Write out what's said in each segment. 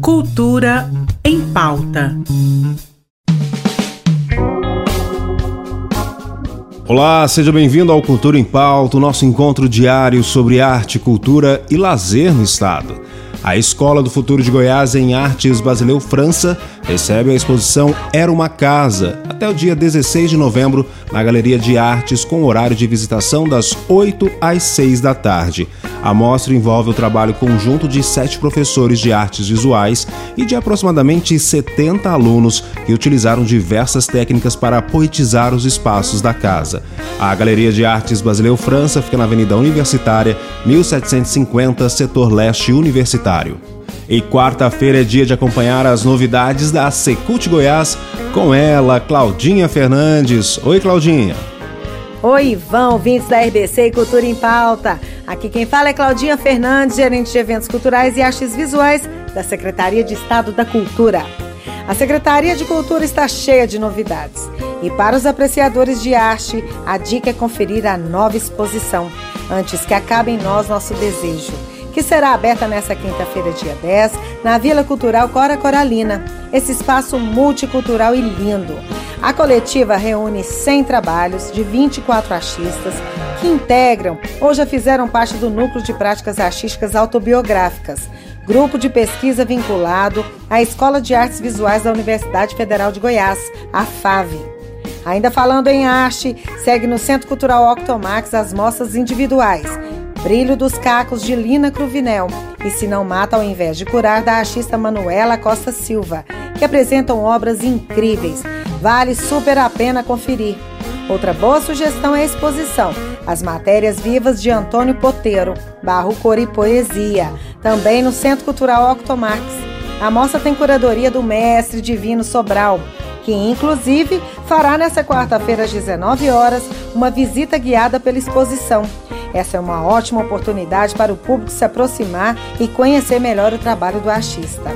Cultura em pauta. Olá, seja bem-vindo ao Cultura em Pauta, o nosso encontro diário sobre arte, cultura e lazer no estado. A Escola do Futuro de Goiás em Artes Basileu França recebe a exposição Era uma Casa até o dia 16 de novembro na Galeria de Artes com horário de visitação das 8 às 6 da tarde. A mostra envolve o trabalho conjunto de sete professores de artes visuais e de aproximadamente 70 alunos que utilizaram diversas técnicas para poetizar os espaços da casa. A Galeria de Artes Basileu França fica na Avenida Universitária, 1750, setor leste universitário. E quarta-feira é dia de acompanhar as novidades da Secult Goiás com ela, Claudinha Fernandes. Oi, Claudinha. Oi, Ivan, ouvintes da RBC Cultura em Pauta. Aqui quem fala é Claudinha Fernandes, gerente de eventos culturais e artes visuais da Secretaria de Estado da Cultura. A Secretaria de Cultura está cheia de novidades. E para os apreciadores de arte, a dica é conferir a nova exposição, antes que acabe em nós nosso desejo que será aberta nesta quinta-feira, dia 10, na Vila Cultural Cora Coralina. Esse espaço multicultural e lindo. A coletiva reúne 100 trabalhos de 24 artistas que integram ou já fizeram parte do Núcleo de Práticas Artísticas Autobiográficas, grupo de pesquisa vinculado à Escola de Artes Visuais da Universidade Federal de Goiás, a FAVE. Ainda falando em arte, segue no Centro Cultural Octomax as mostras individuais Brilho dos Cacos de Lina Cruvinel e Se Não Mata ao Invés de Curar da artista Manuela Costa Silva, que apresentam obras incríveis. Vale super a pena conferir. Outra boa sugestão é a exposição As Matérias Vivas de Antônio Poteiro, Barro Cor e Poesia, também no Centro Cultural Octomax. A mostra tem curadoria do mestre Divino Sobral, que inclusive fará nesta quarta-feira às 19 horas uma visita guiada pela exposição essa é uma ótima oportunidade para o público se aproximar e conhecer melhor o trabalho do artista.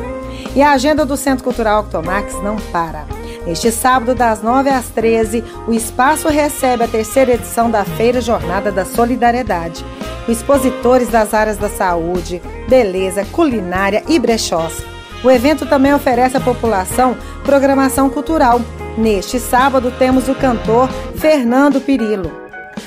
E a agenda do Centro Cultural Octomax não para. Neste sábado, das 9 às 13, o espaço recebe a terceira edição da Feira Jornada da Solidariedade, expositores das áreas da saúde, beleza, culinária e brechós. O evento também oferece à população programação cultural. Neste sábado, temos o cantor Fernando Pirillo.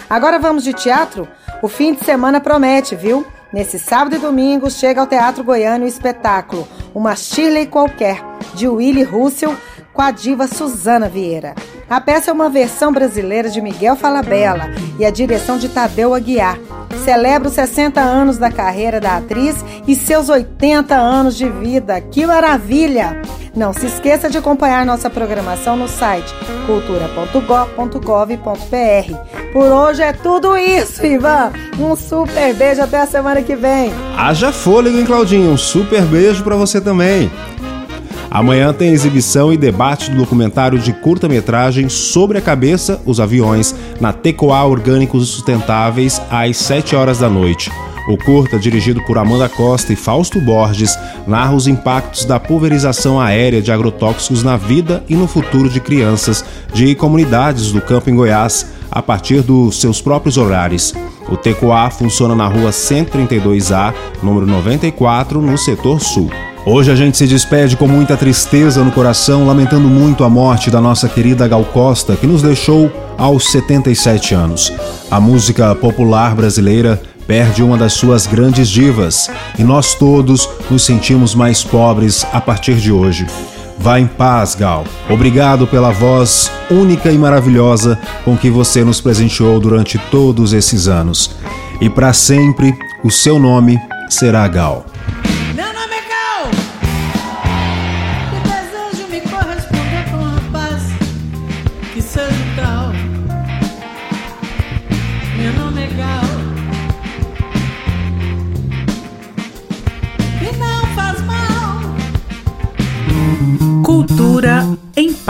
Agora vamos de teatro? O fim de semana promete, viu? Nesse sábado e domingo chega ao Teatro Goiano o espetáculo Uma Shirley Qualquer, de Willie Russell, com a diva Suzana Vieira. A peça é uma versão brasileira de Miguel Falabella e a direção de Tadeu Aguiar. Celebra os 60 anos da carreira da atriz e seus 80 anos de vida. Que maravilha! Não se esqueça de acompanhar nossa programação no site cultura.gov.br. Por hoje é tudo isso, Ivan. Um super beijo até a semana que vem. Haja fôlego, hein, Claudinho? Um super beijo para você também. Amanhã tem exibição e debate do documentário de curta-metragem sobre a cabeça, os aviões, na Tecoá Orgânicos Sustentáveis, às 7 horas da noite. O curta, dirigido por Amanda Costa e Fausto Borges, narra os impactos da pulverização aérea de agrotóxicos na vida e no futuro de crianças de comunidades do campo em Goiás, a partir dos seus próprios horários. O TQA funciona na rua 132A, número 94, no setor sul. Hoje a gente se despede com muita tristeza no coração, lamentando muito a morte da nossa querida Gal Costa, que nos deixou aos 77 anos. A música popular brasileira perde uma das suas grandes divas e nós todos nos sentimos mais pobres a partir de hoje. Vá em paz, Gal. Obrigado pela voz única e maravilhosa com que você nos presenteou durante todos esses anos. E para sempre, o seu nome será Gal.